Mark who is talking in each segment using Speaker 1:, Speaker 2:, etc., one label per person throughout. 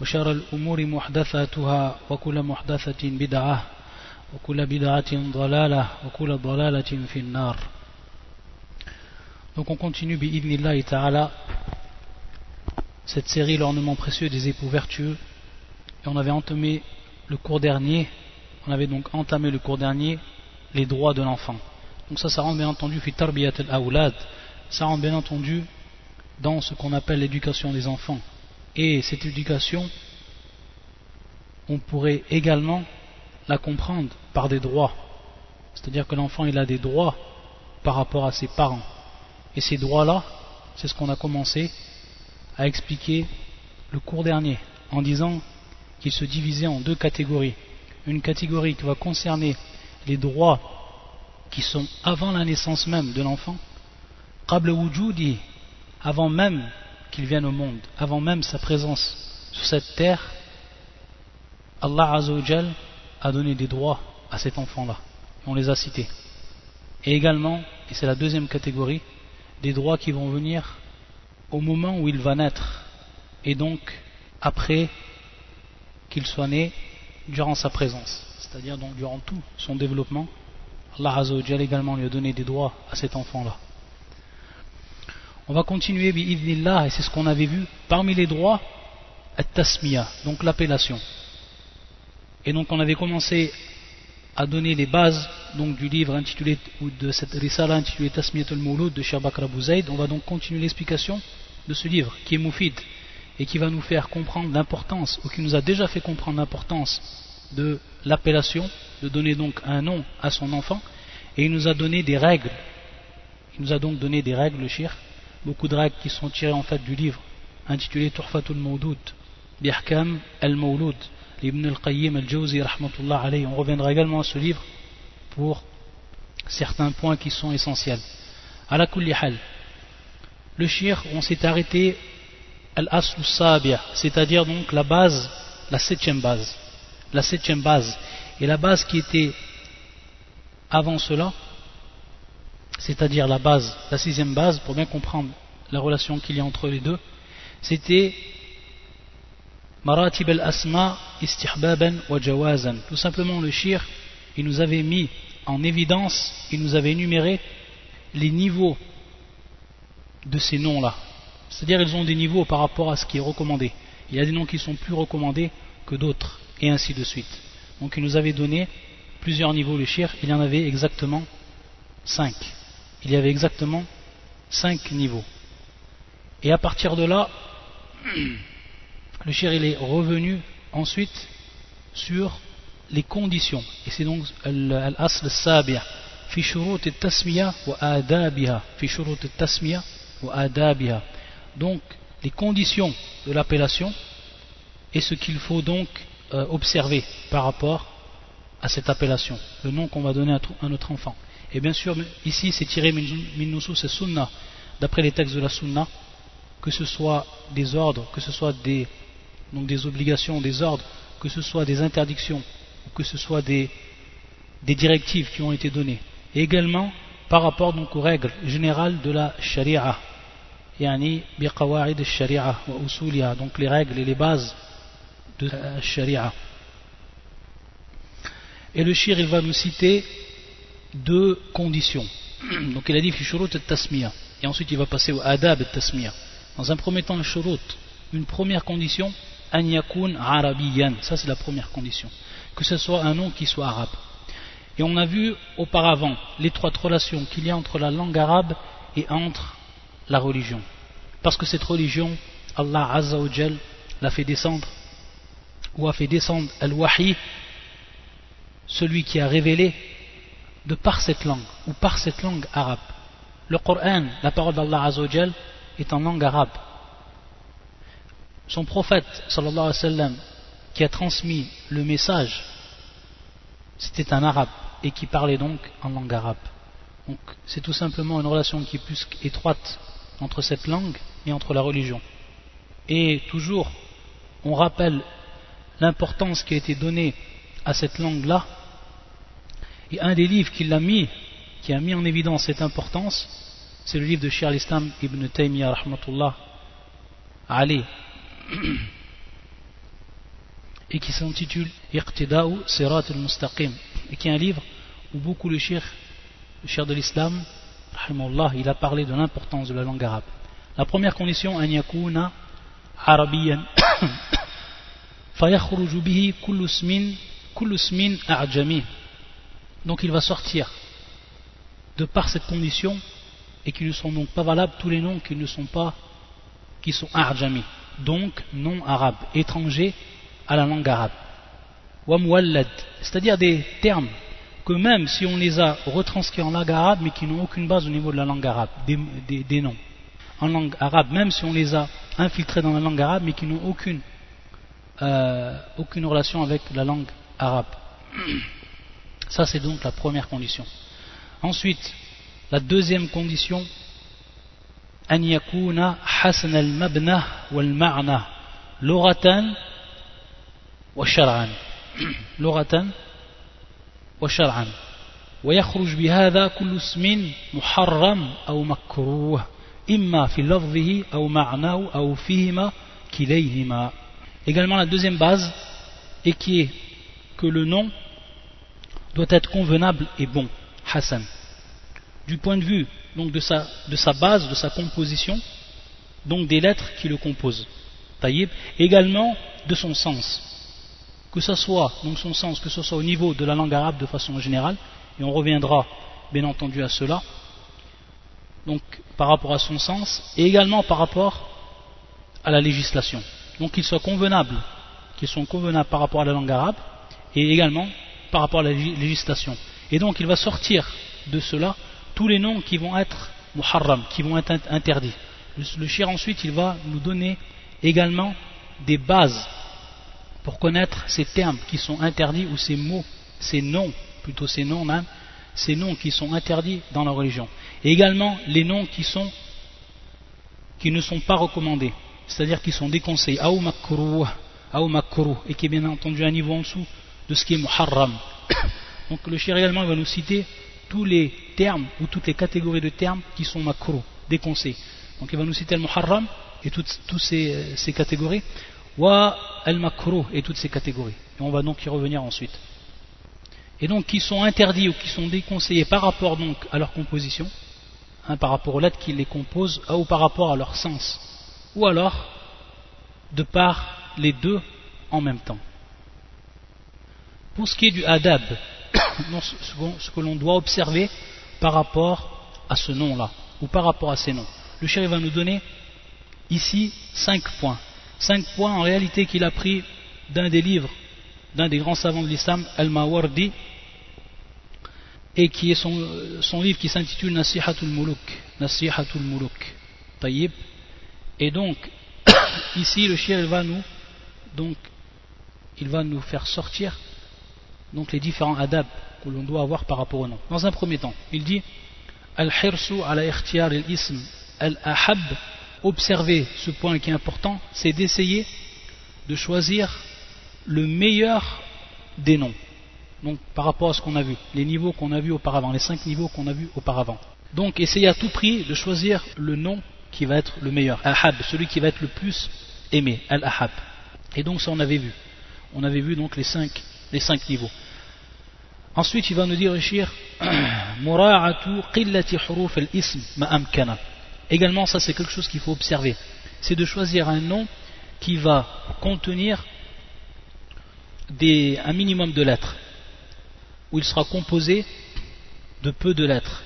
Speaker 1: وشر الأمور محدثاتها وكل محدثة بدعة وكل بدعة ضلالة وكل ضلالة في النار Donc on continue bi'idnillahi ta'ala cette série l'ornement précieux des époux vertueux et on avait entamé le cours dernier on avait donc entamé le cours dernier les droits de l'enfant donc ça ça rentre bien entendu fi tarbiyat al-awlad ça rentre bien entendu dans ce qu'on appelle l'éducation des enfants et cette éducation on pourrait également la comprendre par des droits c'est à dire que l'enfant il a des droits par rapport à ses parents et ces droits-là, c'est ce qu'on a commencé à expliquer le cours dernier, en disant qu'ils se divisaient en deux catégories. Une catégorie qui va concerner les droits qui sont avant la naissance même de l'enfant, avant même qu'il vienne au monde, avant même sa présence sur cette terre, Allah a donné des droits à cet enfant-là. On les a cités. Et également, et c'est la deuxième catégorie, des droits qui vont venir au moment où il va naître et donc après qu'il soit né durant sa présence c'est-à-dire donc durant tout son développement Allah Azzawajal également lui a donné des droits à cet enfant là on va continuer et c'est ce qu'on avait vu parmi les droits at-tasmiya donc l'appellation et donc on avait commencé à donner les bases donc, du livre intitulé, ou de cette risala intitulée Tasmiyatul Mouloud de Shabak Rabouzaïd. On va donc continuer l'explication de ce livre qui est moufid et qui va nous faire comprendre l'importance, ou qui nous a déjà fait comprendre l'importance de l'appellation, de donner donc un nom à son enfant, et il nous a donné des règles. Il nous a donc donné des règles, le shir, beaucoup de règles qui sont tirées en fait du livre intitulé Turfatul Mouloud, Bihkam al-Mouloud, Ibn al-Qayyim al-Jawzi, alayhi. On reviendra également à ce livre pour certains points qui sont essentiels. À la hal. Le shir, on s'est arrêté al-aslu sabia, c'est-à-dire donc la base, la septième base. La septième base. Et la base qui était avant cela, c'est-à-dire la base, la sixième base, pour bien comprendre la relation qu'il y a entre les deux, c'était Maratib al-asma istihbaban wa jawazan. Tout simplement le shir, il nous avait mis en évidence, il nous avait énuméré les niveaux de ces noms-là. C'est-à-dire ils ont des niveaux par rapport à ce qui est recommandé. Il y a des noms qui sont plus recommandés que d'autres, et ainsi de suite. Donc il nous avait donné plusieurs niveaux le shir, il y en avait exactement cinq. Il y avait exactement cinq niveaux. Et à partir de là, le shir est revenu ensuite sur les conditions. Et c'est donc l'asl sabi' fi shurut tasmiya wa adabiha. Fi shurut tasmiya wa adabiha. Donc les conditions de l'appellation et ce qu'il faut donc euh, observer par rapport à cette appellation. Le nom qu'on va donner à, notre enfant et bien sûr ici c'est tiré min nusus sunna d'après les textes de la sunna que ce soit des ordres que ce soit des donc des obligations, des ordres, que ce soit des interdictions que ce soit des, des directives qui ont été données. Et également par rapport donc aux règles générales de la sharia. Yani biqawa'id sharia wa usuliha, donc les règles et les bases de la sharia. Et le shir il va nous citer deux conditions. Donc il a dit fi shurut tasmiya et ensuite il va passer au adab tasmiya. Dans un premier temps le shurut, une première condition an yakun arabiyan. Ça, c'est la première condition. Que ce soit un nom qui soit arabe. Et on a vu auparavant l'étroite relation qu'il y a entre la langue arabe et entre la religion. Parce que cette religion, Allah Azza l'a fait descendre, ou a fait descendre Al-Wahi, celui qui a révélé, de par cette langue, ou par cette langue arabe. Le Coran, la parole d'Allah Azza wa est en langue arabe. Son prophète sallallahu alayhi wa sallam qui a transmis le message c'était un arabe et qui parlait donc en langue arabe. Donc c'est tout simplement une relation qui est plus étroite entre cette langue et entre la religion. Et toujours on rappelle l'importance qui a été donnée à cette langue là et un des livres qui l'a mis qui a mis en évidence cette importance c'est le livre de Shir al-Islam ibn Taymiyyah rahmatullah Ali et qui s'intitule Iqtida'u Sirat al-Mustaqim et qui est un livre où beaucoup le Shir, le Shir de l'Islam il a parlé de l'importance de la langue arabe. La première condition an yakuna arabiyan fayakhruju bihi kullu ismin kullu donc il va sortir de par cette condition et qui ne sont donc pas valables tous les noms qui ne sont pas qui sont arjami. Donc non arabes étrangers à la langue arabe. C'est-à-dire des termes que même si on les a retranscrits en langue arabe mais qui n'ont aucune base au niveau de la langue arabe des, noms en langue arabe même si on les a infiltrés dans la langue arabe mais qui n'ont aucune euh, aucune relation avec la langue arabe ça c'est donc la première condition ensuite la deuxième condition أن يكون حسن المبنى والمعنى لغة وشرعا لغة وشرعا ويخرج بهذا كل اسم محرم أو مكروه إما في لفظه أو معناه أو فيهما كليهما Également la deuxième base est qui est que le nom doit être convenable et bon, Hassan. Du point de vue donc de sa, de sa base, de sa composition, donc des lettres qui le composent. Taïb, également de son sens. Que ce soit, donc son sens, que ce soit au niveau de la langue arabe de façon générale, et on reviendra bien entendu à cela, donc par rapport à son sens, et également par rapport à la législation. Donc qu'il soit convenable, qu'ils sont convenables par rapport à la langue arabe, et également par rapport à la législation. Et donc il va sortir de cela tous les noms qui vont être muharram, qui vont être interdits. Le, shir ensuite, il va nous donner également des bases pour connaître ces termes qui sont interdits ou ces mots, ces noms, plutôt ces noms même, ces noms qui sont interdits dans la religion. Et également les noms qui sont qui ne sont pas recommandés, c'est-à-dire qui sont déconseillés, et qui est bien entendu un niveau en dessous ce qui est muharram. Donc le shir également va nous citer tous les termes ou toutes les catégories de termes qui sont macro, déconseillés. Donc il va nous citer le muharram et toutes, ces, ces, catégories, wa al-makro et toutes ces catégories. Et on va donc y revenir ensuite. Et donc qui sont interdits ou qui sont déconseillés par rapport donc à leur composition, hein, par rapport aux lettres qui les composent, ou par rapport à leur sens, ou alors de par les deux en même temps. Pour ce qui est du adab, ce que l'on doit observer par rapport à ce nom-là, ou par rapport à ces noms. Le chéri va nous donner ici cinq points. Cinq points en réalité qu'il a pris d'un des livres d'un des grands savants de l'islam, Al-Mawardi, et qui est son, livre qui s'intitule Nasihatul Muluk. Nasihatul Muluk. Tayyib. Et donc, ici, le shir, va nous, donc, il va nous faire sortir donc les différents adab que l'on doit avoir par rapport au nom. Dans un premier temps, il dit Al-hirsu ala ikhtiyar al-ism al-ahab. Observer ce point qui est important, c'est d'essayer de choisir le meilleur des noms. Donc par rapport à ce qu'on a vu, les niveaux qu'on a vus auparavant, les cinq niveaux qu'on a vus auparavant. Donc essayez à tout prix de choisir le nom qui va être le meilleur, ahab, celui qui va être le plus aimé, al-ahab. Et donc ça on avait vu. On avait vu donc les cinq, les cinq niveaux. Ensuite, il va nous dire, Shir, Également, ça c'est quelque chose qu'il faut observer. C'est de choisir un nom qui va contenir un minimum de lettres, où il sera composé de peu de lettres.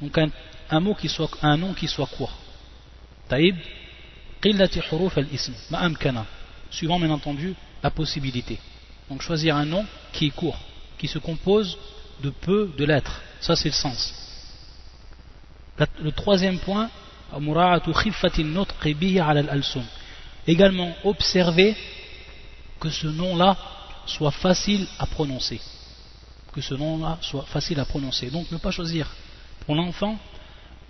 Speaker 1: Donc un, mot qui soit, un nom qui soit court. Taïb, suivant bien entendu la possibilité. Donc choisir un nom qui est court qui se compose de peu de lettres. Ça, c'est le sens. Le troisième point, également observer que ce nom-là soit facile à prononcer. Que ce nom-là soit facile à prononcer. Donc ne pas choisir pour l'enfant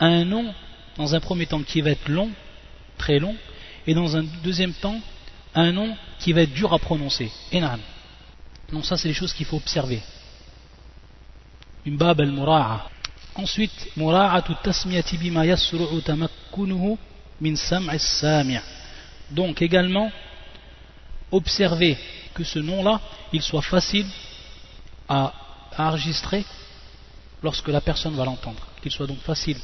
Speaker 1: un nom, dans un premier temps, qui va être long, très long, et dans un deuxième temps, un nom qui va être dur à prononcer. Enan. Donc ça, c'est les choses qu'il faut observer. Une bab al-mura'a. Ensuite, mura'atu tasmiyati bima yasru'u tamakkunuhu min sam'i sami' Donc également, observer que ce nom-là, il soit facile à, enregistrer lorsque la personne va l'entendre. Qu'il soit donc facile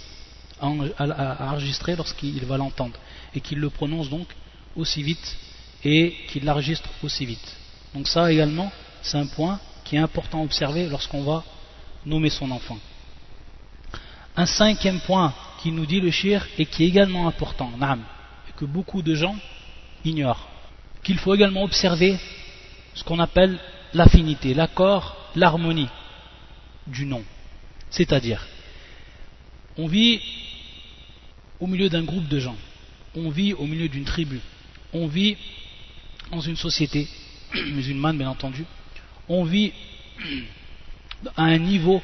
Speaker 1: à, enregistrer lorsqu'il va l'entendre. Et qu'il le prononce donc aussi vite et qu'il l'enregistre aussi vite. Donc ça également, c'est un point qui est important à observer lorsqu'on va nommer son enfant. Un cinquième point qui nous dit le shir et qui est également important, et que beaucoup de gens ignorent, qu'il faut également observer ce qu'on appelle l'affinité, l'accord, l'harmonie du nom. C'est-à-dire, on vit au milieu d'un groupe de gens, on vit au milieu d'une tribu, on vit dans une société musulmane bien entendu, on vit à un niveau,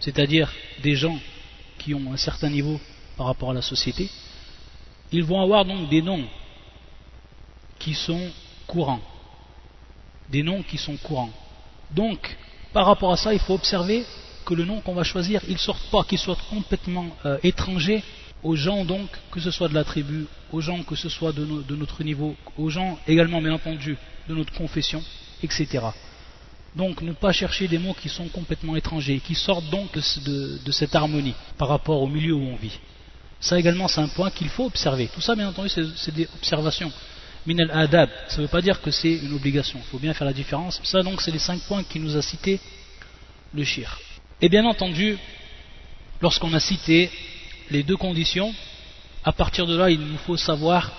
Speaker 1: c'est-à-dire des gens qui ont un certain niveau par rapport à la société, ils vont avoir donc des noms qui sont courants. Des noms qui sont courants. Donc, par rapport à ça, il faut observer que le nom qu'on va choisir, il ne sorte pas, qu'il soit complètement euh, étranger aux gens donc, que ce soit de la tribu, aux gens que ce soit de, notre niveau, aux gens également bien entendu de notre confession, etc. Donc ne pas chercher des mots qui sont complètement étrangers, qui sortent donc de, cette harmonie par rapport au milieu où on vit. Ça également c'est un point qu'il faut observer. Tout ça bien entendu c'est des observations. Min al-adab, ça ne veut pas dire que c'est une obligation, il faut bien faire la différence. Ça donc c'est les cinq points qu'il nous a cités le shir. Et bien entendu, lorsqu'on a cité les deux conditions, à partir de là il nous faut savoir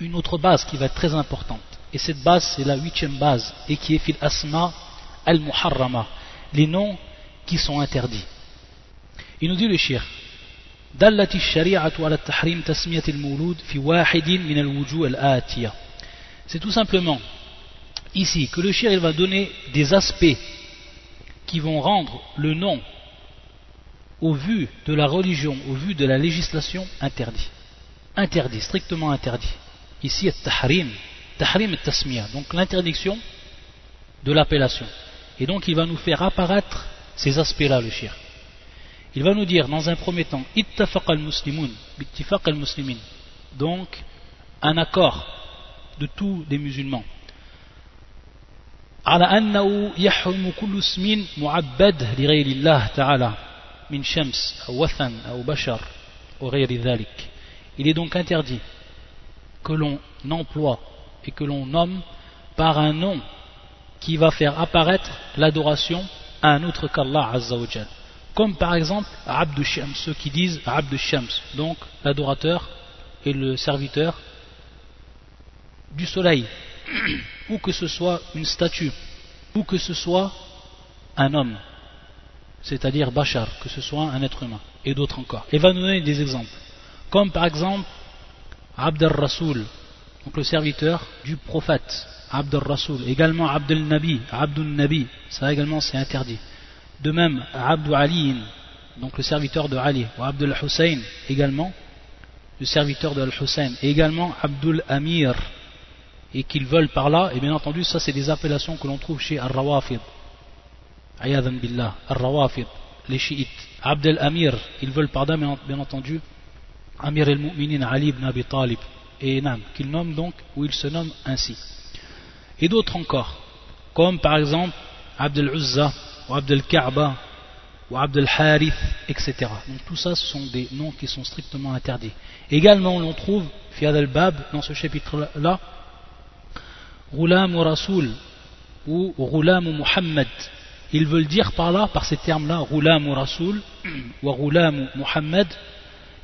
Speaker 1: une autre base qui va être très importante. Et cette base, c'est la huitième base, et qui est fil asma al-muharrama, les noms qui sont interdits. Il nous dit le shir, دلت الشريعة على التحريم تسمية المولود في واحد من الوجوه الآتية. C'est tout simplement ici que le shir il va donner des aspects qui vont rendre le nom au vu de la religion, au vu de la législation interdit. Interdit, strictement interdit. Ici, tahrim, tahrim et tasmiya, donc l'interdiction de l'appellation. Et donc il va nous faire apparaître ces aspects-là, le shir. Il va nous dire dans un premier temps, ittafaq al-muslimun, al-muslimin, donc un accord de tous les musulmans. على أنه يحرم كل اسم معبد لغير الله تعالى من شمس أو وثن أو بشر وغير ذلك il est donc interdit que l'on emploie et que l'on nomme par un nom qui va faire apparaître l'adoration à un autre qu'Allah Azzawajal. Comme par exemple Abdu Shams, ceux qui disent Abdu Shams, donc l'adorateur et le serviteur du soleil, ou que ce soit une statue, ou que ce soit un homme, c'est-à-dire Bachar, que ce soit un être humain, et d'autres encore. Et va nous donner des exemples. Comme par exemple Abd al-Rasoul, donc le serviteur du prophète, Abdul Rasoul, également Abdul Nabi, Abdul Nabi, ça également c'est interdit. De même, Abdul Ali, donc le serviteur de Ali, ou Abdul Hussein également, le serviteur de Al-Hussein, et également Abdul Amir, et qu'ils veulent par là, et bien entendu, ça c'est des appellations que l'on trouve chez Al-Rawafid, Ayadan Billah, Al-Rawafid, les chiites. Abdul Amir, ils veulent par là, bien entendu, Amir al-Mu'minin Ali ibn Abi Talib, et Nam, qu'il nomme donc, ou il se nomme ainsi. Et d'autres encore, comme par exemple Abdel Uzza, ou Abdel Kaaba, ou Abdel Harith, etc. Donc tout ça, ce sont des noms qui sont strictement interdits. Également, l'on trouve, Fiad al-Bab, dans ce chapitre-là, Roulam ou Rasoul, ou Roulam ou Muhammad. Ils veulent dire par là, par ces termes-là, Roulam ou Rasoul, ou Roulam ou Muhammad,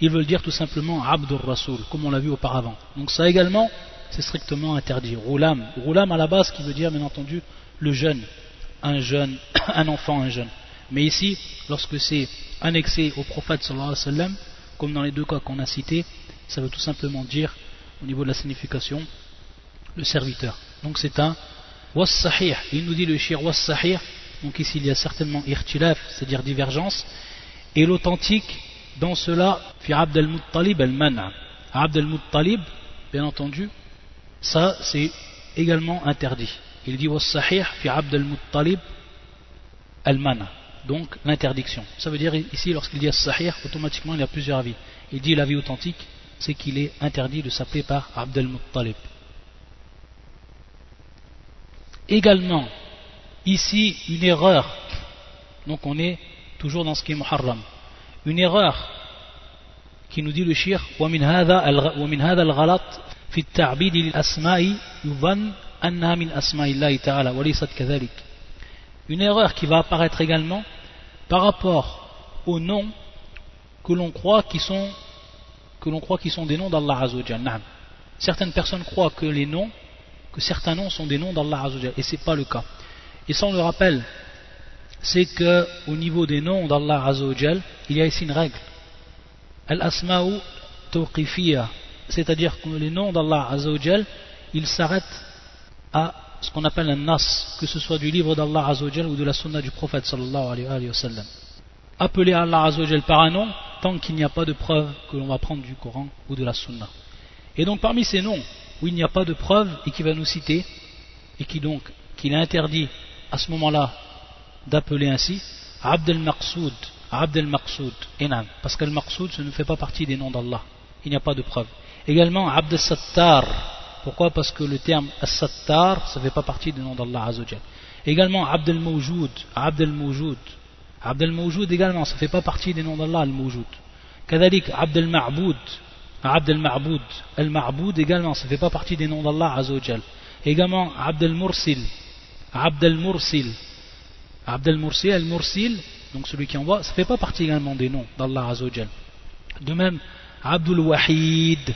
Speaker 1: ils veulent dire tout simplement Abdur Rasoul, comme on l'a vu auparavant. Donc ça également, c'est strictement interdit. Roulam, Roulam à la base qui veut dire bien entendu le jeune, un jeune, un enfant, un jeune. Mais ici, lorsque c'est annexé au prophète alayhi wa sallam, comme dans les deux cas qu'on a cités, ça veut tout simplement dire au niveau de la signification, le serviteur. Donc c'est un was Il nous dit le shir was Donc ici il y a certainement irtilaf, c'est-à-dire divergence. Et l'authentique, dans cela, fi Abd al-Muttalib al-Mana. Abd al-Muttalib, bien entendu, ça c'est également interdit. Il dit was fi Abd al-Muttalib al-Mana. Donc l'interdiction. Ça veut dire ici, lorsqu'il dit as-sahih, automatiquement il y a plusieurs avis. Il dit l'avis authentique, c'est qu'il est interdit de s'appeler par Abd al-Muttalib. Également, ici, une erreur. Donc on est toujours dans ce qui est muharram Une erreur qui nous dit le shir ومن هذا ومن هذا الغلط في التعبيد للأسماء يظن أنها من أسماء الله تعالى وليست كذلك. Une erreur qui va apparaître également par rapport aux noms que l'on croit qui sont que l'on croit qui sont des noms d'Allah Azzawajal. Certaines personnes croient que les noms que certains noms sont des noms d'Allah Azzawajal et c'est pas le cas. Et ça on le rappelle, c'est que au niveau des noms d'Allah Azzawajal, il y a ici une règle. Al-asma'u tawqifiyya, c'est-à-dire que les noms d'Allah Azzawajal, ils s'arrêtent à ce qu'on appelle un nas, que ce soit du livre d'Allah Azzawajal ou de la sunna du prophète sallallahu alayhi wa. Appeler Allah Azzawajal par un nom, tant qu'il n'y a pas de preuve que l'on va prendre du Coran ou de la sunna. Et donc parmi ces noms, où il n'y a pas de preuve et qui va nous citer et qui donc qu'il interdit à ce moment-là d'appeler ainsi Abdel Maqsoud. Abd al-Maqsoud, parce que al-Maqsoud ne fait pas partie des noms d'Allah, il n'y a pas de preuve. Également Abdel Sattar pourquoi? Parce que le terme Sattar ça ne fait pas partie des noms d'Allah Azzawajal. Également Abd al-Mawjoud, Abd al-Mawjoud, également, ça ne fait pas partie des noms d'Allah al-Mawjoud. Kadalik Abd al-Ma'boud, Abd al-Ma'boud, al-Ma'boud également, ça ne fait pas partie des noms d'Allah Azzawajal. Également Abdel Mursil Abdel Mursil Abd al-Mursil, al-Mursil, donc celui qui envoie, ça ne fait pas partie également des noms d'Allah Azzawajal. De même, Abdul Wahid.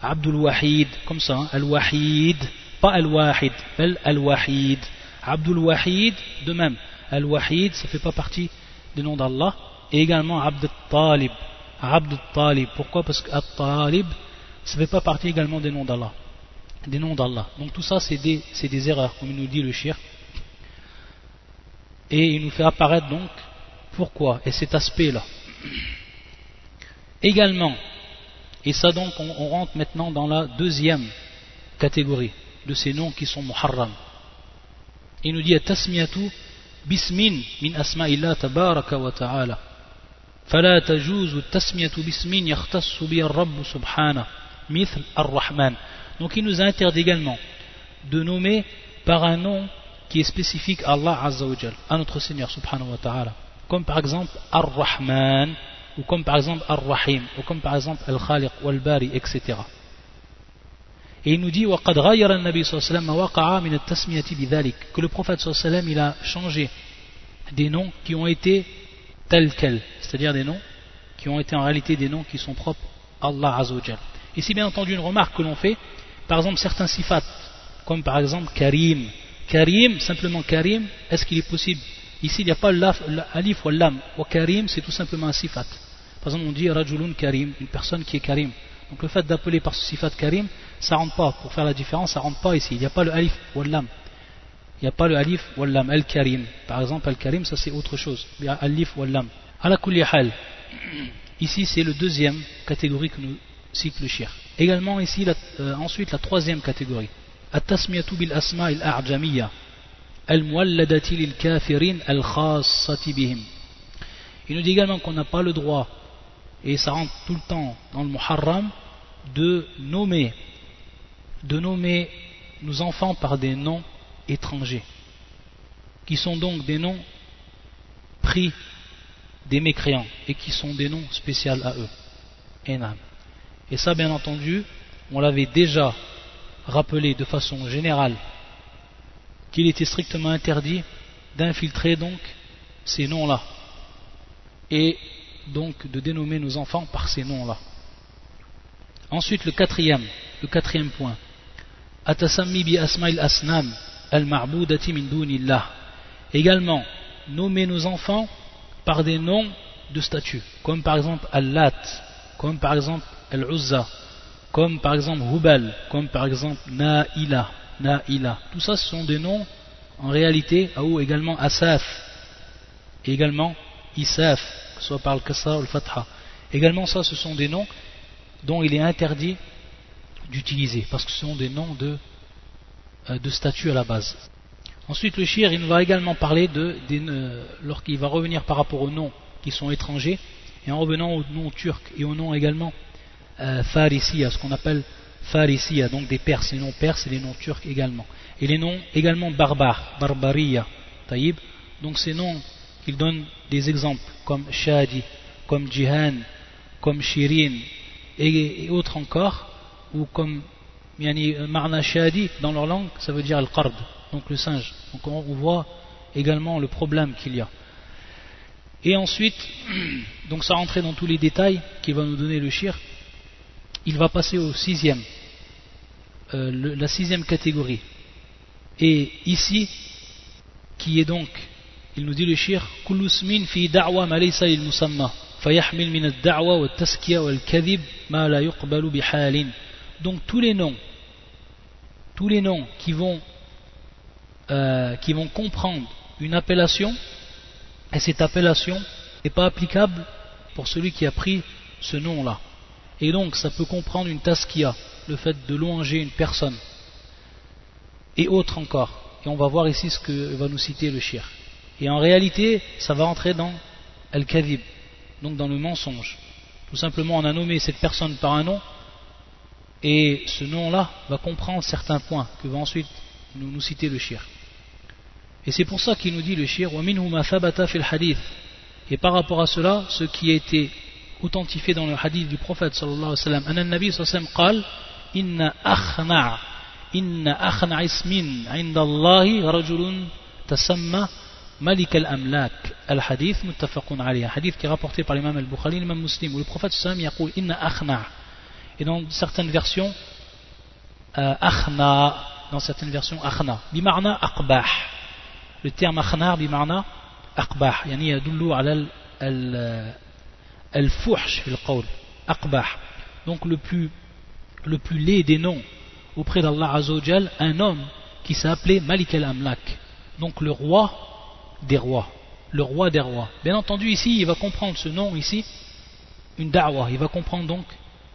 Speaker 1: Abdul Wahid, comme ça, hein, Al-Wahid, pas Al-Wahid, mais Al-Wahid. Abdul Wahid, de même, Al-Wahid, ça ne fait pas partie des noms d'Allah. Et également Abd al-Talib. Abd Talib. Pourquoi? Parce que Talib, ça ne fait pas partie également des noms d'Allah. Des noms d'Allah. Donc tout ça, c'est des, des, erreurs, comme nous dit le shir. Et il nous fait apparaître donc pourquoi, et cet aspect-là. Également, et ça donc, on, rentre maintenant dans la deuxième catégorie de ces noms qui sont muharram. Il nous dit Tasmiyatu bismin min asma'illah tabaraka wa ta'ala. فلا تجوز التسمية باسم يختص به الرب سبحانه مثل الرحمن donc il nous interdit également de nommer par un nom qui est spécifique à Allah Azza wa Jal, à notre Seigneur subhanahu wa ta'ala comme par exemple Ar-Rahman ou comme par exemple Ar-Rahim ou comme par exemple Al-Khaliq ou Al-Bari etc et il nous dit وقد غير النبي صلى الله عليه وسلم وقع من التسمية بذلك que le prophète صلى الله عليه وسلم il a changé des noms qui ont été tels quels, c'est-à-dire des noms qui ont été en réalité des noms qui sont propres à Allah Azzawajal. Ici, bien entendu, une remarque que l'on fait, par exemple, certains sifat, comme par exemple Karim. Karim, simplement Karim, est-ce qu'il est possible? Ici, il n'y a pas l'alif ou l'am. Ou Karim, c'est tout simplement un sifat. Par exemple, on dit Rajulun Karim, une personne qui est Karim. Donc le fait d'appeler par ce sifat Karim, ça rentre pas. Pour faire la différence, ça rentre pas ici. Il n'y a pas le alif ou l'am il n'y a pas le alif ou l'am, al-karim. Par exemple, al-karim, ça c'est autre chose. Il y a alif ou l'am. Hal. Ici, c'est le deuxième catégorie que nous cite le shir. Également, ici, euh, ensuite, la troisième catégorie. Il nous dit également qu'on n'a pas le droit, et ça rentre tout le temps dans le muharram, de nommer, de nommer nos enfants par des noms étrangers, qui sont donc des noms pris des mécréants et qui sont des noms spéciaux à eux. Et ça, bien entendu, on l'avait déjà rappelé de façon générale qu'il était strictement interdit d'infiltrer donc ces noms-là et donc de dénommer nos enfants par ces noms-là. Ensuite, le quatrième, point. Atasammi bi asma'il asnam al-ma'boudati min dunillah. Également, nommer nos enfants par des noms de statues, comme par exemple Al-Lat, comme par exemple Al-Uzza, comme par exemple Hubal, comme par exemple Na'ila, Na'ila. Tout ça, ce sont des noms en réalité, ou également Asaf, et également Isaf, que ce soit par le Kasra ou le Fatha. Également, ça, ce sont des noms dont il est interdit d'utiliser, parce que ce sont des noms de, euh, de statut à la base. Ensuite, le shir, il va également parler de, euh, lorsqu'il va revenir par rapport aux noms qui sont étrangers, et en revenant aux noms turcs et aux noms également euh, ce qu'on appelle Farisiya, donc des Perses, les noms perses et les noms turcs également. Et les noms également barbares, Barbaria, Taïb, donc ces noms qu'il donne des exemples comme Shadi, comme Jihan, comme Shirin et, autres encore, ou comme yani, Marna Shadi dans leur langue, ça veut dire Al-Qard, donc le singe. Donc on, voit également le problème qu'il y a. Et ensuite, donc ça rentrait dans tous les détails qu'il va nous donner le shir, il va passer au sixième, euh, la sixième catégorie. Et ici, qui est donc, il nous dit le shir, fi da'wa ma fayahmil min ad-da'wa wa taskiya wa al-kadhib ma la yuqbalu bi halin. Donc tous les noms, tous les noms qui vont, euh, qui vont comprendre une appellation, et cette appellation n'est pas applicable pour celui qui a pris ce nom-là. Et donc ça peut comprendre une taskia, le fait de louanger une personne, et autre encore. Et on va voir ici ce que va nous citer le shir. Et en réalité, ça va entrer dans al-kadhib, donc dans le mensonge. Tout simplement, on a nommé cette personne par un nom, et ce nom-là va comprendre certains points que va ensuite nous, nous citer le shir. Et c'est pour ça qu'il nous dit le shir, hadith. Et par rapport à cela, ce qui a été authentifié dans le hadith du prophète sallallahu alayhi wa sallam. Anna nabi sallallahu alayhi wa sallam قال inna akhna إن أخنع اسم عند الله رجل تسمى Malik al-Amlak al-Hadith muttafaqun alayhi hadith qui est rapporté par l'imam al-Bukhari l'imam muslim où le prophète sallallahu alayhi wa sallam inna akhna et dans certaines versions akhna dans certaines versions akhna bimarna akbah le terme akhna bimarna akbah yani yadullu ala al al-fuhsh fil qawl, aqbah. Donc le plus, le plus laid des noms auprès d'Allah Azzawajal, un homme qui s'appelait Malik al-Amlak, donc le roi des rois, le roi des rois. Bien entendu, ici, il va comprendre ce nom ici, une da'wah, il va comprendre donc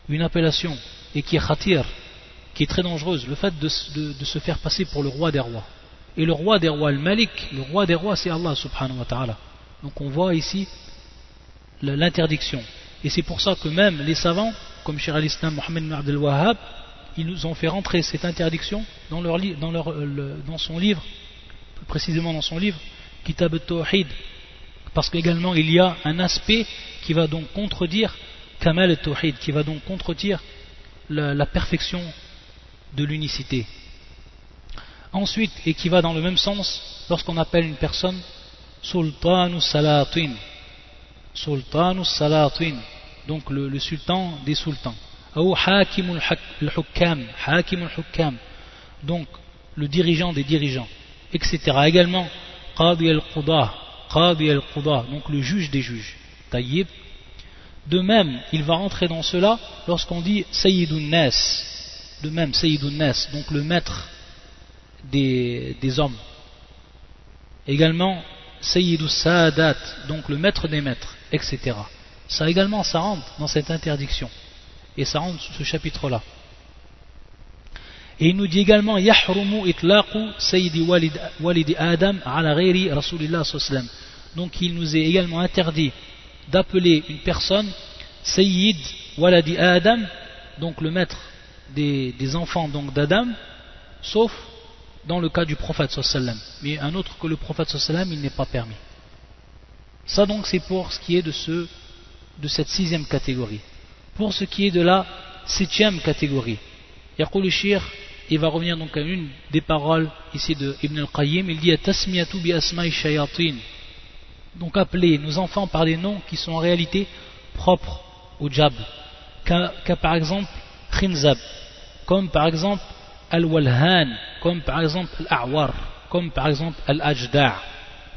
Speaker 1: une appellation, et qui est khatir, qui est très dangereuse, le fait de, de, se faire passer pour le roi des rois. Et le roi des rois, le Malik, le roi des rois, c'est Allah subhanahu wa ta'ala. Donc on voit ici l'interdiction. Et c'est pour ça que même les savants, comme Shir al-Islam Mohamed Abdel Wahhab, ils nous ont fait rentrer cette interdiction dans, dans son livre, précisément dans son livre, Kitab al-Tawhid, parce qu'également il y a un aspect qui va donc contredire Kamal al-Tawhid, qui va donc contredire la, perfection de l'unicité. Ensuite, et qui va dans le même sens, lorsqu'on appelle une personne Sultanu Salatin, Sultan Salatin, donc le, sultan des sultans. Ou Hakim al-Hukam, donc le dirigeant des dirigeants, etc. Également, Qadi al-Qudah, Qadi al-Qudah, donc le juge des juges. Tayyib. De même, il va rentrer dans cela lorsqu'on dit Sayyidun Nas, de même Sayyidun Nas, donc le maître des, des hommes. Également, Sayyidus Saadat, donc le maître des maîtres etc. Ça également, ça rentre dans cette interdiction. Et ça rentre sous ce chapitre-là. Et il nous dit également Yahrumu itlaqu Sayyidi walidi Adam ala ghairi Rasulillah sallam. Donc il nous est également interdit d'appeler une personne Sayyid waladi Adam, donc le maître des, des enfants donc d'Adam, sauf dans le cas du prophète sallam. Mais un autre que le prophète sallam, il n'est pas permis. Ça donc c'est pour ce qui est de, ce, de cette sixième catégorie. Pour ce qui est de la septième catégorie, Yaqul Shir, il va revenir donc à une des paroles ici de Ibn al-Qayyim, il dit Tasmiyatu bi asma'i shayatin. Donc appeler nos enfants par des noms qui sont en réalité propres au jab. Qu'à par exemple Khinzab, comme par exemple Al-Walhan, comme par exemple Al-A'war, comme par exemple Al-Ajda'.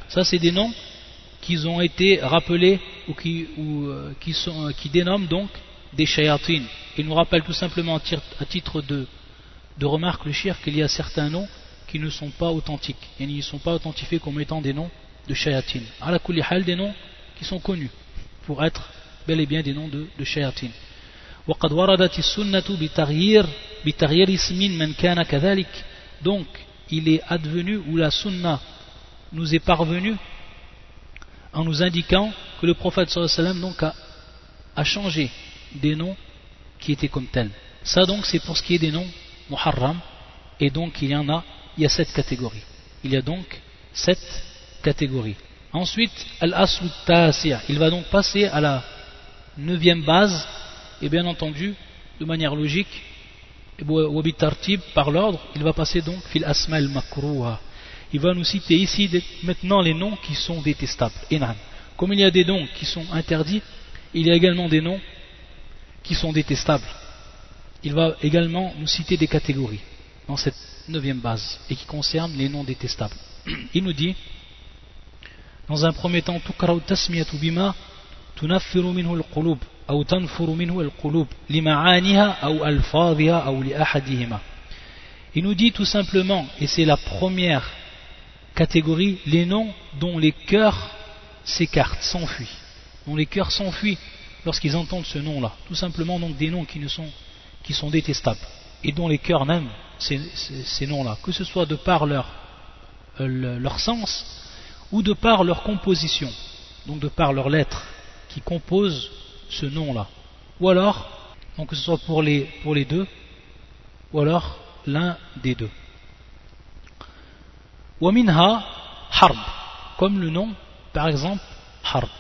Speaker 1: Ça c'est des noms qui ont été rappelés ou qui, ou, euh, qui, sont, euh, qui dénomment donc des shayatin. Il nous rappelle tout simplement à titre de, de remarque le shirk qu'il y a certains noms qui ne sont pas authentiques. Et ils ne sont pas authentifiés comme étant des noms de shayatin. À la hal des noms qui sont connus pour être bel et bien des noms de, de shayatin. وقد وردت السنة بتغيير بتغيير اسم من كان كذلك donc il est advenu ou la sunna nous est parvenue en nous indiquant que le prophète sallam donc a, changé des noms qui étaient comme tels. Ça donc c'est pour ce qui est des noms muharram. Et donc il y en a il y a sept catégories. Il y a donc sept catégories. Ensuite al-aslu il va donc passer à la neuvième base. Et bien entendu de manière logique par l'ordre il va passer donc fil asma al il va nous citer ici maintenant les noms qui sont détestables comme il y a des noms qui sont interdits il y a également des noms qui sont détestables il va également nous citer des catégories dans cette neuvième base et qui concernent les noms détestables il nous dit dans un premier temps bima minhu al-qulub أو تنفر منه القلوب لمعانيها أو ألفاظها أو لأحدهما Il nous dit tout simplement, et c'est la première catégorie, les noms dont les cœurs s'écartent, s'enfuient. Dont les cœurs s'enfuient lorsqu'ils entendent ce nom-là. Tout simplement donc des noms qui, sont, détestables. Et dont les cœurs n'aiment ces, noms-là. Que ce soit de par leur, euh, leur sens ou de par leur composition. Donc de par leurs lettres qui composent ce nom-là. Ou alors, donc que ce soit pour les deux, ou alors l'un des deux. Waminha harb, comme le nom, par exemple, harb.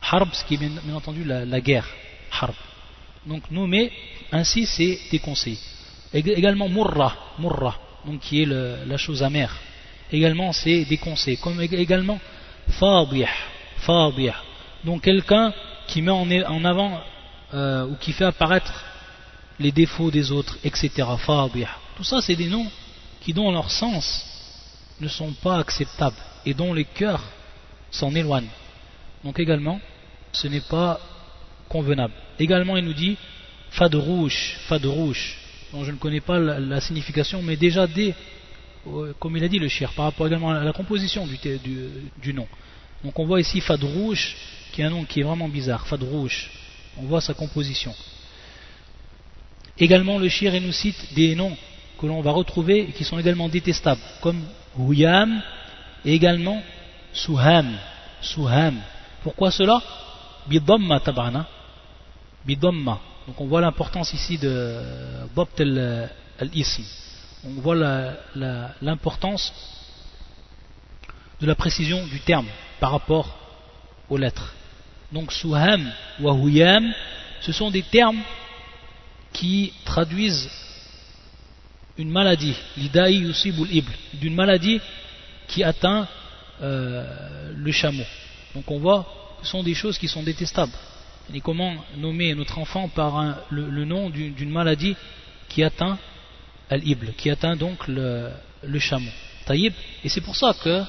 Speaker 1: Harb, ce qui est bien, entendu la, guerre, harb. Donc nommé ainsi, c'est déconseillé. Également murra, murra, donc qui est la chose amère. Également, c'est déconseillé. Comme également fadih, fadih, donc quelqu'un qui met en avant euh, ou qui fait apparaître les défauts des autres, etc. Tout ça, c'est des noms qui, dans leur sens, ne sont pas acceptables et dont les cœurs s'en éloignent. Donc également, ce n'est pas convenable. Également, il nous dit fadrouche, fadrouche, dont je ne connais pas la, signification, mais déjà dès, euh, comme il a dit le shir, par rapport également à la composition du, nom. Donc on voit ici fadrouche, qui est un nom qui est vraiment bizarre, Fadrouche. On voit sa composition. Également, le shir nous cite des noms que l'on va retrouver et qui sont également détestables, comme Huyam et également Suham. Suham. Pourquoi cela? Bidamma tabana. Bidamma. Donc on voit l'importance ici de Bobt al-Ism. On voit l'importance de la précision du terme par rapport aux lettres. Donc Suham ou Huyam, ce sont des termes qui traduisent une maladie, l'idai yusibul ibl, d'une maladie qui atteint euh, le chameau. Donc on voit ce sont des choses qui sont détestables. Et comment nommer notre enfant par le, nom d'une maladie qui atteint al-ibl, qui atteint donc le, le chameau. Taïb. Et c'est pour ça que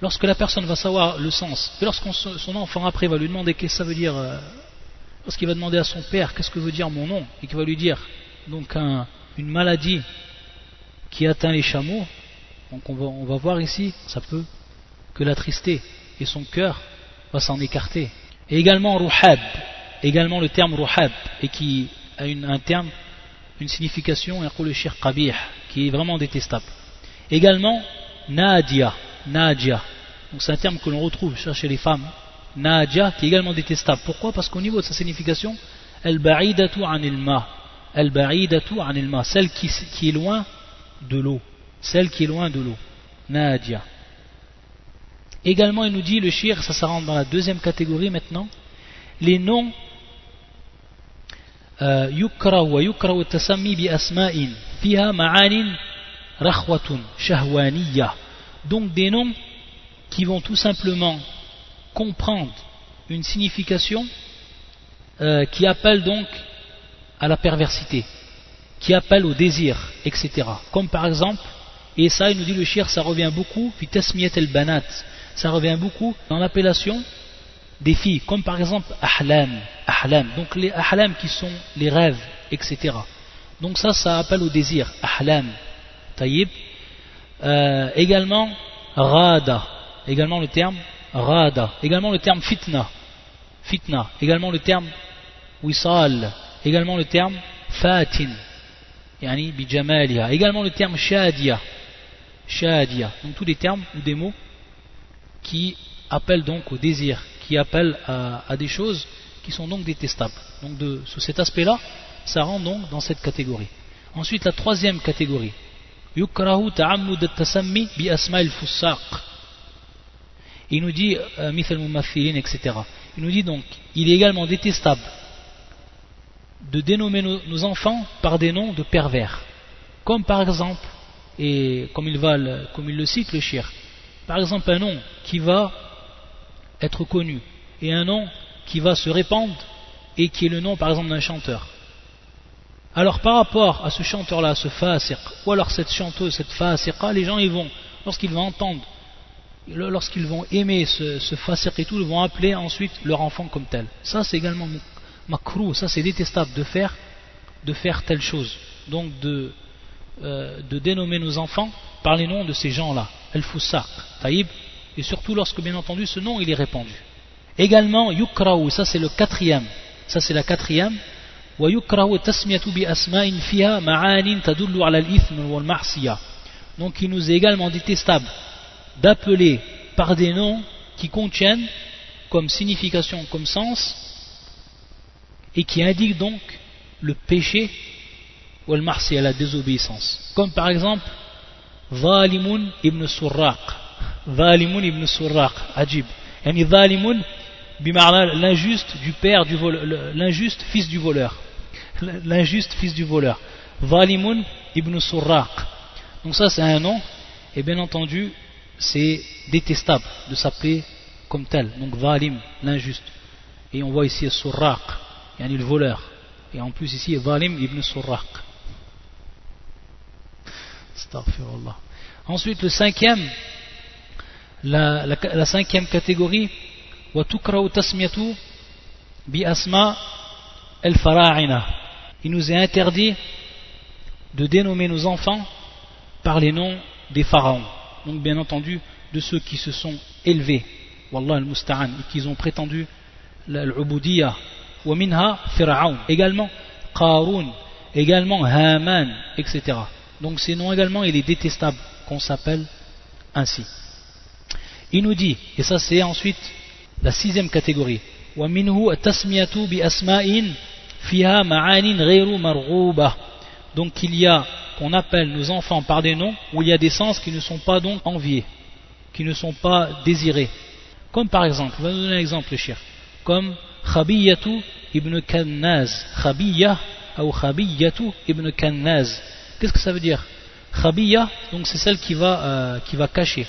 Speaker 1: lorsque la personne va savoir le sens, et lorsque son enfant après va lui demander qu'est-ce que ça veut dire, euh, lorsqu'il va demander à son père qu'est-ce que veut dire mon nom, et qu'il va lui dire donc une maladie qui atteint les chameaux, donc on va, voir ici, ça peut que l'attrister, et son cœur va s'en écarter. Et également ruhab, également le terme ruhab, et qui a une, un terme, une signification, qui est vraiment détestable. Également nadia, Nadia. Donc c'est un terme que l'on retrouve chez les femmes. Nadia, qui est également détestable. Pourquoi? Parce qu'au niveau de sa signification, Al-Ba'idatu anil ma. Al-Ba'idatu anil ma. Celle qui est loin de l'eau. Celle qui est loin de l'eau. Nadia. Également, il nous dit, le shir, ça, ça rentre dans la deuxième catégorie maintenant. Les noms euh, yukra wa yukra wa tasammi bi fiha ma'anin rakhwatun shahwaniyah donc des noms qui vont tout simplement comprendre une signification euh, qui appelle donc à la perversité, qui appelle au désir, etc. Comme par exemple, et ça il nous dit le shir, ça revient beaucoup, el banat, ça revient beaucoup dans l'appellation des filles, comme par exemple ahlam, ahlam, donc les ahlam qui sont les rêves, etc. Donc ça, ça appelle au désir, ahlam, taïb. Euh, également, rada, également le terme rada, également le terme fitna, fitna, également le terme wisal, également le terme fatin, yani bijamaliha, également le terme shadia, shadia, donc tous des termes ou des mots qui appellent donc au désir, qui appellent à, des choses qui sont donc détestables. Donc sous cet aspect-là, ça rentre donc dans cette catégorie. Ensuite, la troisième catégorie. Yukrahu ta'ammud tasammi bi asma'il. Il nous dit, euh, etc. Il nous dit donc, il est également détestable de dénommer nos, enfants par des noms de pervers. Comme par exemple, et comme il, va comme il le cite le shir, par exemple un nom qui va être connu et un nom qui va se répandre et qui est le nom par exemple d'un chanteur. Alors par rapport à ce chanteur-là, ce fasiq, ou alors cette chanteuse, cette fasiqa, les gens ils vont, lorsqu'ils vont entendre, lorsqu'ils vont aimer ce, ce et tout, ils vont appeler ensuite leur enfant comme tel. Ça c'est également makrou, ça c'est détestable de faire, de faire telle chose. Donc de, euh, de dénommer nos enfants par les noms de ces gens-là. El-Foussaq, Taïb, et surtout lorsque bien entendu ce nom il est répandu. Également Yukraou, ça c'est le quatrième, ça c'est la quatrième. Donc il nous est également détestable d'appeler par des noms qui contiennent comme signification, comme sens, et qui indiquent donc le péché ou le marsi à la désobéissance. Comme par exemple, Zalimun ibn Surraq. Zalimun ibn Surraq. Ajib. Yani Zalimun, l'injuste du père du l'injuste fils du voleur. L'injuste fils du voleur. Zalimun ibn Surraq. Donc ça c'est un nom, et bien entendu, c'est détestable de s'appeler comme tel. Donc Zalim, l'injuste. Et on voit ici Surraq, yani le voleur. Et en plus ici, Zalim ibn Surraq. Ensuite, le cinquième, la, cinquième catégorie, bi asma Il nous est interdit de dénommer nos enfants par les noms des pharaons. Donc, bien entendu, de ceux qui se sont élevés, Wallah al-Musta'an, et qui ont prétendu l'ubudiyya, minha Pharaon, également Qarun, également Haman, etc. Donc ces noms également, il est détestable qu'on s'appelle ainsi. Il nous dit, et ça c'est ensuite la sixième catégorie, donc il y a qu'on appelle nos enfants par des noms où il y a des sens qui ne sont pas donc enviés, qui ne sont pas désirés. Comme par exemple, je vais vous donner un exemple, cher, comme Khabiyatu ibn Kannaz, Khabiyah ou Khabiyatu ibn Kannaz. Qu'est-ce que ça veut dire? Khabiya, donc c'est celle qui va, euh, qui va cacher.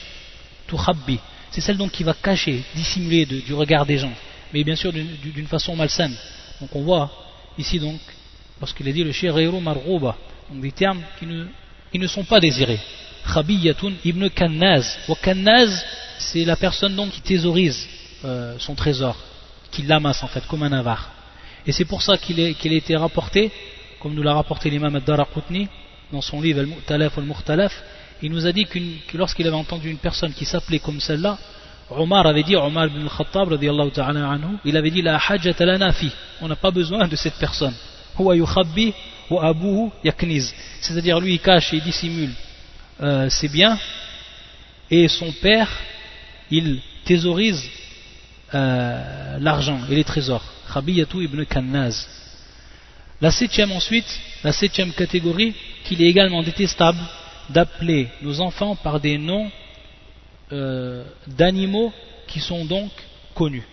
Speaker 1: C'est celle donc qui va cacher, dissimuler du regard des gens. Mais bien sûr d'une façon malsaine. Donc on voit ici donc, lorsqu'il a dit le shiriru marrouba, donc des termes qui ne, qui ne sont pas désirés. Khabiyatun ibn Kannaz. Wa Kannaz, c'est la personne donc qui thésaurise euh, son trésor, qui l'amasse en fait, comme un avare. Et c'est pour ça qu'il a été rapporté, comme nous l'a rapporté l'imam ad-Daraqutni, dans son livre Al-Mu'talaf Al-Mukhtalaf, il nous a dit que lorsqu'il avait entendu une personne qui s'appelait comme celle-là, Omar avait dit, Omar ibn al-Khattab, anhu, il avait dit, La hajjata lana fi, on n'a pas besoin de cette personne. C'est-à-dire, lui, il cache et il dissimule euh, ses biens, et son père, il thésaurise euh, l'argent et les trésors. Khabiyatu ibn Kannaz. La septième ensuite, la septième catégorie, qu'il est également détestable d'appeler nos enfants par des noms euh, d'animaux qui sont donc connus.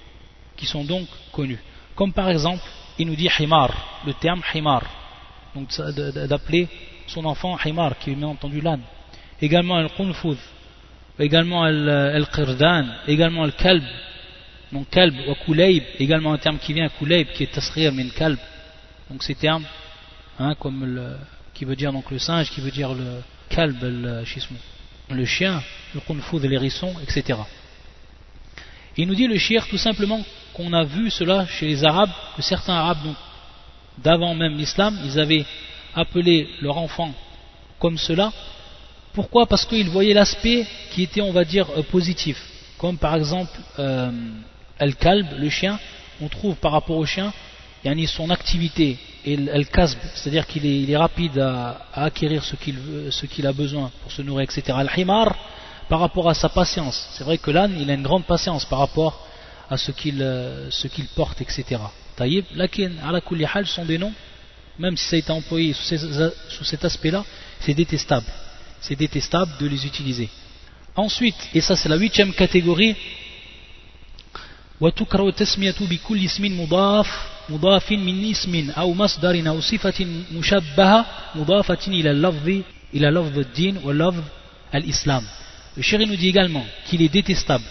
Speaker 1: Qui sont donc connus. Comme par exemple, il nous dit himar, le terme himar. Donc d'appeler son enfant himar, qui est bien entendu l'âne. Également al-qunfud, également al-qirdan, également al-kalb. Donc kalb ou kulayb, également un terme qui vient kulayb, qui est tasrir min kalb. Donc ces termes, hein, comme qui veut dire donc le singe, qui veut dire le kalb, le, le chien, le qunfoud, l'hérisson, etc. Il nous dit le shir tout simplement qu'on a vu cela chez les Arabes, que certains Arabes, d'avant même l'islam, ils avaient appelé leur enfant comme cela. Pourquoi? Parce qu'ils voyaient l'aspect qui était, on va dire, euh, positif. Comme par exemple, euh, Al-Kalb, le chien, on trouve par rapport au chien, yani son activité, et Al-Kasb, c'est-à-dire qu'il est, rapide à, acquérir ce qu'il a besoin pour se nourrir, etc. Al-Himar, par rapport à sa patience. C'est vrai que l'âne, il a une grande patience par rapport à ce qu'il euh, porte, etc. Taïb, lakin, ala kulli hal sont des noms, même si ça a été employé sous, cet aspect-là, c'est détestable. C'est détestable de les utiliser. Ensuite, et ça c'est la huitième catégorie, وتكره التسمية بكل اسم مضاف مضاف من اسم أو مصدر أو صفة مشبهة مضافة إلى اللفظ إلى لفظ الدين ولفظ الإسلام Le chéri nous dit également qu'il est détestable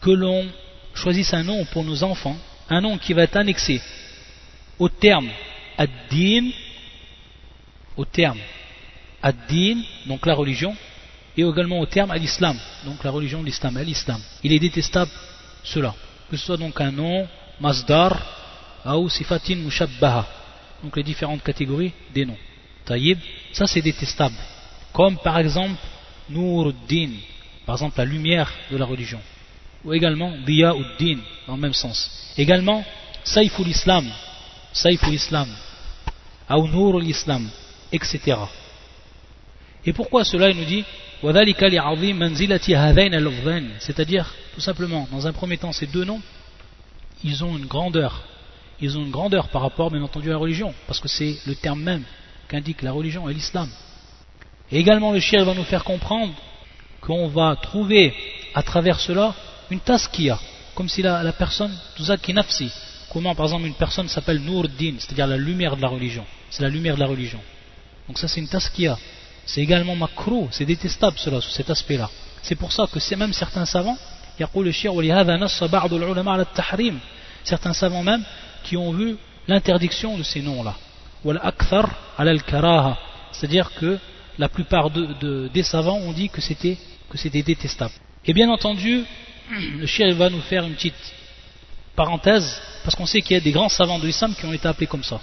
Speaker 1: que l'on choisisse un nom pour nos enfants, un nom qui va être annexé au terme ad-din, au terme ad-din, donc la religion, et également au terme à l'islam, donc la religion de l'islam, à l'islam. Il est détestable cela, que ce soit donc un nom, masdar, ou sifatin mushabbaha, donc les différentes catégories des noms. Taïb, ça c'est détestable. Comme par exemple Nuruddin, par exemple la lumière de la religion. Ou également Diyauddin, dans le même sens. Également Saiful Islam, Saiful Islam, ou Nur l'Islam, etc. Et pourquoi cela il nous dit c'est-à-dire tout simplement dans un premier temps ces deux noms ils ont une grandeur. Ils ont une grandeur par rapport bien entendu à la religion parce que c'est le terme même qu'indique la religion et l'islam. Et également le shir va nous faire comprendre qu'on va trouver à travers cela une a comme si la, personne, nafsi, comment par exemple une personne s'appelle Nourdin, c'est-à-dire la lumière de la religion, c'est la lumière de la religion. Donc ça c'est une taskiya, c'est également makro, c'est détestable cela, sous cet aspect-là. C'est pour ça que c'est même certains savants, certains savants même qui ont vu l'interdiction de ces noms-là. C'est-à-dire que la plupart des savants ont dit que c'était détestable. Et bien entendu, le shir va nous faire une petite parenthèse, parce qu'on sait qu'il y a des grands savants de l'islam qui ont été appelés comme ça.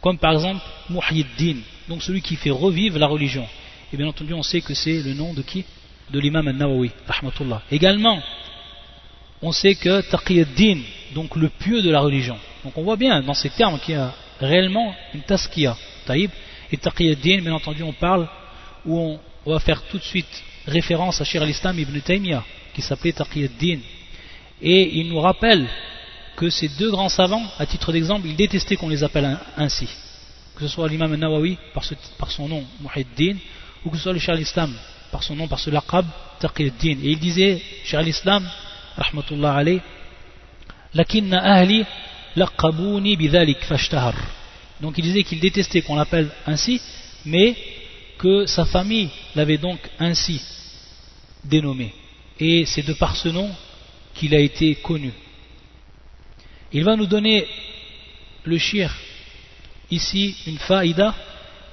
Speaker 1: Comme par exemple Muhyiddin, donc celui qui fait revivre la religion. Et bien entendu, on sait que c'est le nom de qui? De l'imam al-Nawawi, rahmatullah. Également, on sait que Taqiyuddin, donc le pieux de la religion. Donc on voit bien dans ces termes qu'il y a réellement une taskiya, taïb. Et Taqiyuddin, bien entendu, on parle, où on, va faire tout de suite référence à Shir al-Islam ibn Taymiyyah, qui s'appelait Taqiyuddin. Et il nous rappelle que ces deux grands savants, à titre d'exemple, ils détestaient qu'on les appelle ainsi. Que ce soit l'imam Nawawi par, son nom, Muhiddin, ou que ce soit le Cheikh islam par son nom, par ce laqab, Taqiyuddin. Et il disait, Cheikh al-Islam, rahmatullah alayh, lakinna ahli laqabouni bidhalik fashtahar. Donc il disait qu'il détestait qu'on l'appelle ainsi, mais que sa famille l'avait donc ainsi dénommé. Et c'est de par ce nom qu'il a été connu. Il va nous donner le shir ici une faïda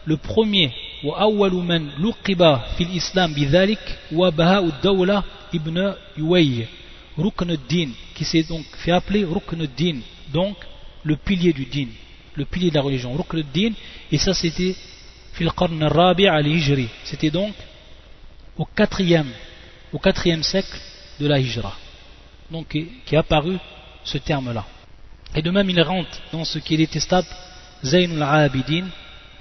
Speaker 1: le premier وأول من لقب في الإسلام بذلك وبهاء الدولة ابن يوي ركن الدين qui s'est donc fait appeler ركن الدين donc le pilier du din le pilier de la religion ركن الدين et ça c'était في القرن الرابع الهجري c'était donc au quatrième au quatrième siècle de la hijra donc qui est apparu ce terme là et de même il rentre dans ce qui est détestable Zaynul Abidin,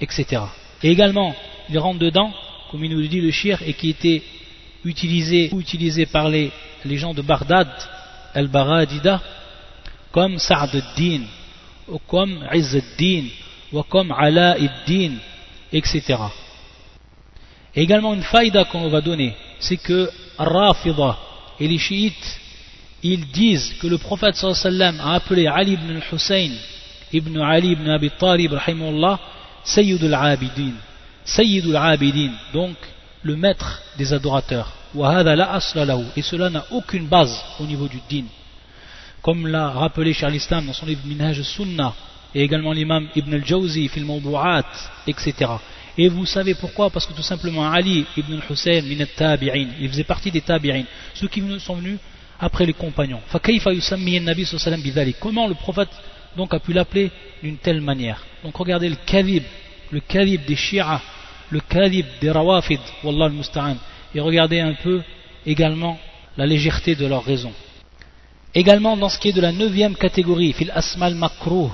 Speaker 1: etc. Et également, il rentre dedans, comme il nous le dit le shir, et qui était utilisé ou par les, gens de Bagdad, Al-Baradida, comme Sa'd din ou comme Izz din ou comme Ala din etc. Et également une faïda qu'on va donner, c'est que Rafida et les chiites ils disent que le prophète sallam a appelé Ali ibn al-Hussein ibn Ali ibn Abi Talib rahimahullah Sayyidul Abidin. Sayyidul Abidin donc le maître des adorateurs. Et cela n'a aucune base au niveau du din. Comme l'a rappelé Charles Islam dans son livre Minhaj Sunnah et également l'imam Ibn al-Jawzi fil Mawdu'at etc et vous savez pourquoi? Parce que tout simplement Ali ibn al-Hussein min al-Tabi'in. Il faisait partie des Tabi'in ceux qui sont venus après les compagnons. Comment le prophète donc a pu l'appeler d'une telle manière Donc regardez le kalib, le kalib des shi'a, le kalib des rawafid, wallah al-musta'an, et regardez un peu également la légèreté de leurs raisons. Également dans ce qui est de la neuvième catégorie, fil asmal makruh,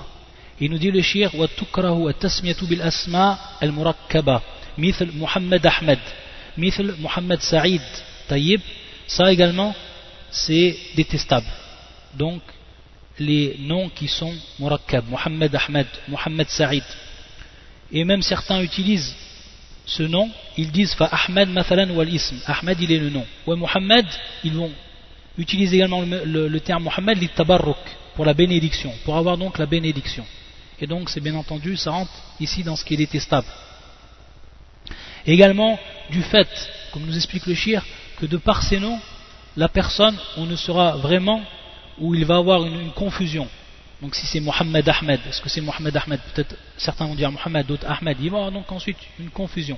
Speaker 1: il nous dit le shir wa tukrahu tasmiyatu bil asma al murakkaba, mithl Muhammad Ahmed, mithl Muhammad Saïd, tayyib, ça également c'est détestable. Donc les noms qui sont murakkab, Muhammad Ahmed, Muhammad Saïd. Et même certains utilisent ce nom, ils disent fa Ahmed mathalan wal ism. Ahmed il est le nom. Ou Muhammad, ils vont utiliser également le, terme Muhammad li tabarruk pour la bénédiction, pour avoir donc la bénédiction. Et donc c'est bien entendu, ça rentre ici dans ce qui est détestable. Également du fait, comme nous explique le shir, que de par ces noms, la personne, on ne sera vraiment où il va avoir une, confusion. Donc si c'est Mohammed Ahmed, est-ce que c'est Mohammed Ahmed Peut-être certains vont dire Mohammed, d'autres Ahmed. Il va avoir donc ensuite une confusion.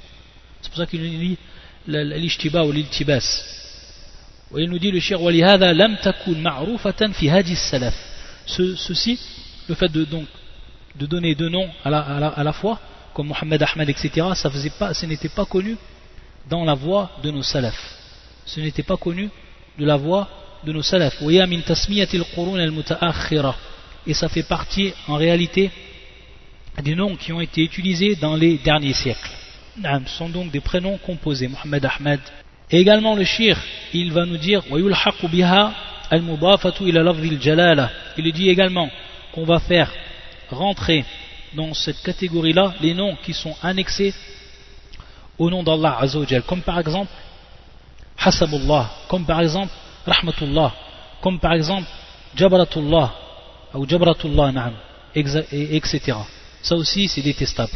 Speaker 1: C'est pour ça qu'il nous dit l'ishtiba ou l'iltibas. Il nous dit le shir walihada takun ma'rufatan fi hadis salaf. Ceci, le fait de donner deux noms à la, fois, comme Mohammed Ahmed, etc., ça ce n'était pas connu dans la voix de nos salafs. Ce n'était pas connu de la voix de nos salafs. Et ça fait partie en réalité des noms qui ont été utilisés dans les derniers siècles. Ce sont donc des prénoms composés, Mohamed Ahmed. Et également le shir, il va nous dire il dit également qu'on va faire rentrer dans cette catégorie-là les noms qui sont annexés au nom d'Allah Azzawajal, comme par exemple comme par exemple Rahmatullah, comme par exemple Jabratullah, ou Jabratullah, etc. Ça aussi c'est détestable.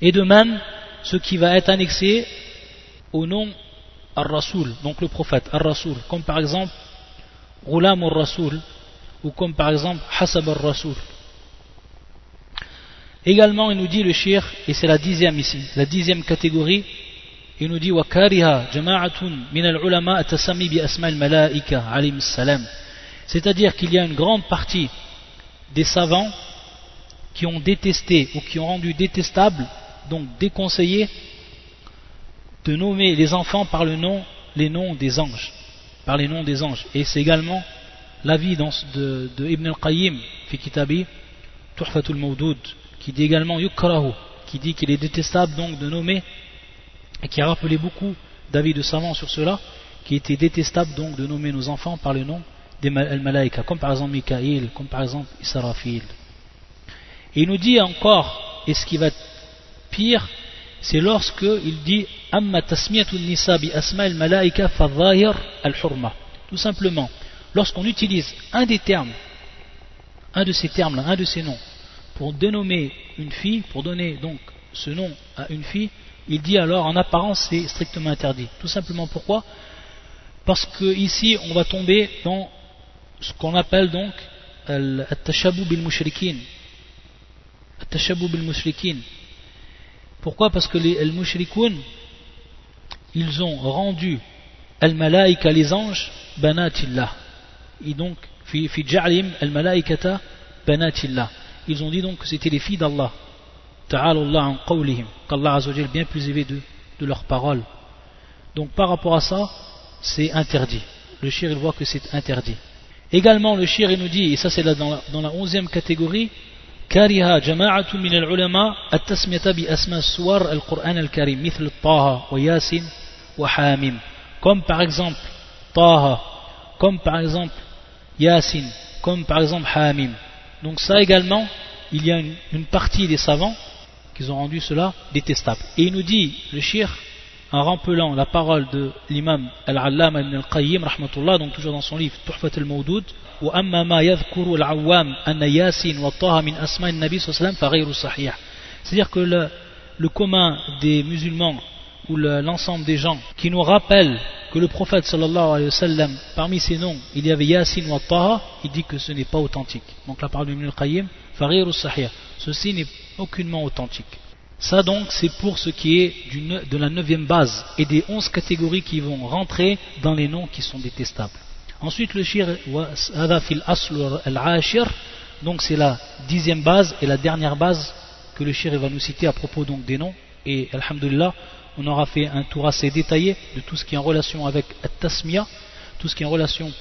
Speaker 1: Et de même, ce qui va être annexé au nom Ar-Rasoul, donc le prophète Ar-Rasoul, comme par exemple Ghulam Ar-Rasoul, ou comme par exemple Hasab Ar-Rasoul. Également, il nous dit le shir, et c'est la dixième ici, la dixième catégorie, il nous dit c'est-à-dire qu'il y a une grande partie des savants qui ont détesté ou qui ont rendu détestable donc déconseillé de nommer les enfants par le nom les noms des anges par les noms des anges. Et c'est également l'avis de, Ibn al-Qayyim fi kitabi Tuhfatul qui dit également yukrahu qui dit qu'il est détestable donc de nommer et qui a rappelé beaucoup d'avis de savants sur cela, qui était détestable donc de nommer nos enfants par le nom des Malaïka, comme par exemple Mikaïl, comme par exemple Israfil. Et il nous dit encore, et ce qui va pire, c'est lorsque il dit Amma tasmiyatun nisa bi asma al malaika al hurma. Tout simplement, lorsqu'on utilise un des termes, un de ces termes-là, un de ces noms, pour dénommer une fille, pour donner donc ce nom à une fille, il dit alors en apparence c'est strictement interdit. Tout simplement pourquoi? Parce que ici on va tomber dans ce qu'on appelle donc al-tashabu bil mushrikin. Al-tashabu bil. Pourquoi? Parce que les mushrikoun ils ont rendu al-malaika les anges banatillah. Et donc fi al-malaikata banatillah. Ils ont dit donc que c'était les filles d'Allah. Ta'ala Allah en qawlihim, qu'Allah Azzawajal bien plus élevé de, de leurs paroles. Donc par rapport à ça, c'est interdit. Le shir il voit que c'est interdit. Également le shir il nous dit, et ça c'est dans la, dans la onzième catégorie, كره جماعة من العلماء التسمية بأسماء سور القرآن الكريم مثل طه وياسين وحامim comme par exemple طه comme par exemple Yasin comme par exemple Hamim donc ça également il y a une, une partie des savants qu'ils ont rendu cela détestable. Et il nous dit, le shir, en rampelant la parole de l'imam Al-Allama ibn al-Qayyim, rahmatullah, donc toujours dans son livre Tuhfat al-Mawdoud, وأما ما يذكر العوام أن ياسين وطه من أسماء النبي صلى الله عليه وسلم فغير صحيح c'est-à-dire que le, le commun des musulmans ou l'ensemble des gens qui nous rappellent que le prophète sallallahu alayhi wa sallam, parmi ses noms, il y avait Yasin wa Taha, il dit que ce n'est pas authentique. Donc la parole de Ibn al-Qayyim, Farir sahih ceci n'est aucunement authentique. Ça donc c'est pour ce qui est de la neuvième base et des onze catégories qui vont rentrer dans les noms qui sont détestables. Ensuite, le shir, donc c'est la dixième base et la dernière base que le shir va nous citer à propos donc des noms. Et alhamdulillah, on aura fait un tour assez détaillé de tout ce qui est en relation avec tasmiya, tout ce qui est en relation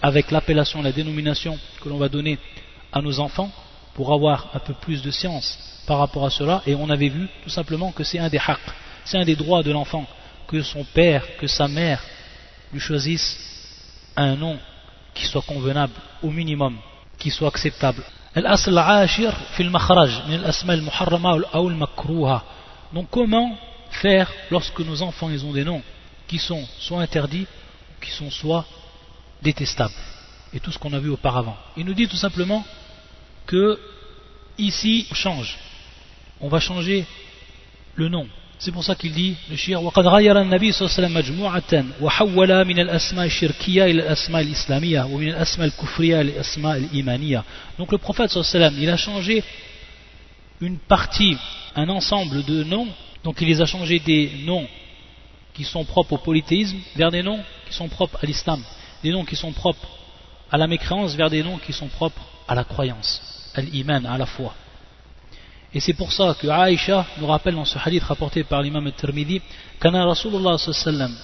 Speaker 1: avec l'appellation, la dénomination que l'on va donner à nos enfants pour avoir un peu plus de science par rapport à cela. Et on avait vu tout simplement que c'est un des haqq, c'est un des droits de l'enfant, que son père, que sa mère lui choisissent un nom qui soit convenable au minimum, qui soit acceptable. Donc comment faire lorsque nos enfants ils ont des noms qui sont soit interdits qui sont soit détestables? Et tout ce qu'on a vu auparavant. Il nous dit tout simplement que ici on change. On va changer le nom. C'est pour ça qu'il dit le shir وقد غير النبي صلى الله عليه وسلم مجموعة وحول من الأسماء الشركية إلى الأسماء الإسلامية ومن الأسماء الكفرية إلى الأسماء الإيمانية. Donc le prophète صلى الله عليه وسلم il a changé une partie, un ensemble de noms donc il les a changés des noms qui sont propres au polythéisme vers des noms qui sont propres à l'islam, des noms qui sont propres à la mécréance vers des noms qui sont propres à la croyance, à l'iman, à la foi. Et c'est pour ça que Aïcha nous rappelle dans ce hadith rapporté par l'imam al-Tirmidhi Kana Rasulullah sallallahu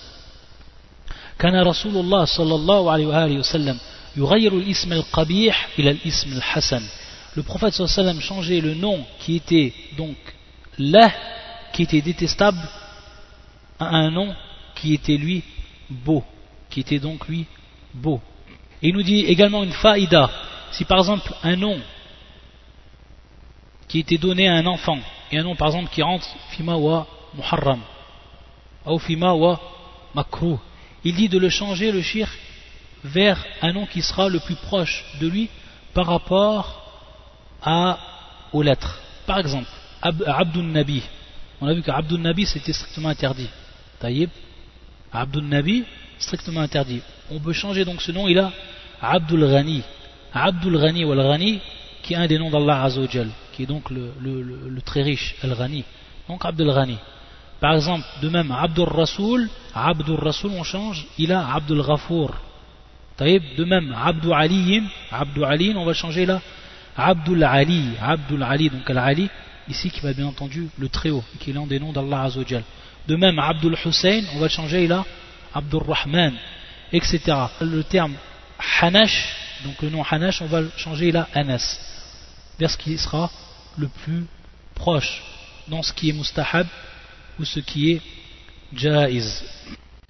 Speaker 1: Kana Rasulullah sallallahu alayhi wa sallam yughayyiru al-ism al-qabih ila al-ism al-hasan. Le prophète sallam changeait le nom qui était donc là qui était détestable à un nom qui était lui beau, qui était donc lui beau. Et il nous dit également une faïda, si par exemple un nom qui était donné à un enfant, et un nom par exemple qui rentre fima wa muharram, ou fima wa makruh, il dit de le changer le shir vers un nom qui sera le plus proche de lui par rapport aux lettres. Par exemple, Abdul Nabi, on a vu qu'Abdul Nabi c'était strictement interdit. Taïb, Abdul Nabi, strictement interdit. On peut changer donc ce nom, il a Abdul Ghani. Abdul Ghani ou Al-Ghani, qui est un des noms d'Allah Azzawajal, qui est donc le, très riche, Al-Ghani. Donc Abdul Ghani. Par exemple, de même, Abdul Rasoul, Abdul Rasoul, on change, il a Abdul Ghafour. De même, Abdul Ali, Abdul Ali, on va changer là, Abdul Ali, Abdul Ali, donc Al-Ali, ici qui va bien entendu le très haut, qui est l'un des noms d'Allah Azzawajal. De même, Abdul Hussein, on va le changer là, Abdul Rahman, etc. Le terme Hanash, donc le nom Hanash, on va le changer là, Anas, vers ce qui sera le plus proche dans ce qui est mustahab ou ce qui est jaiz.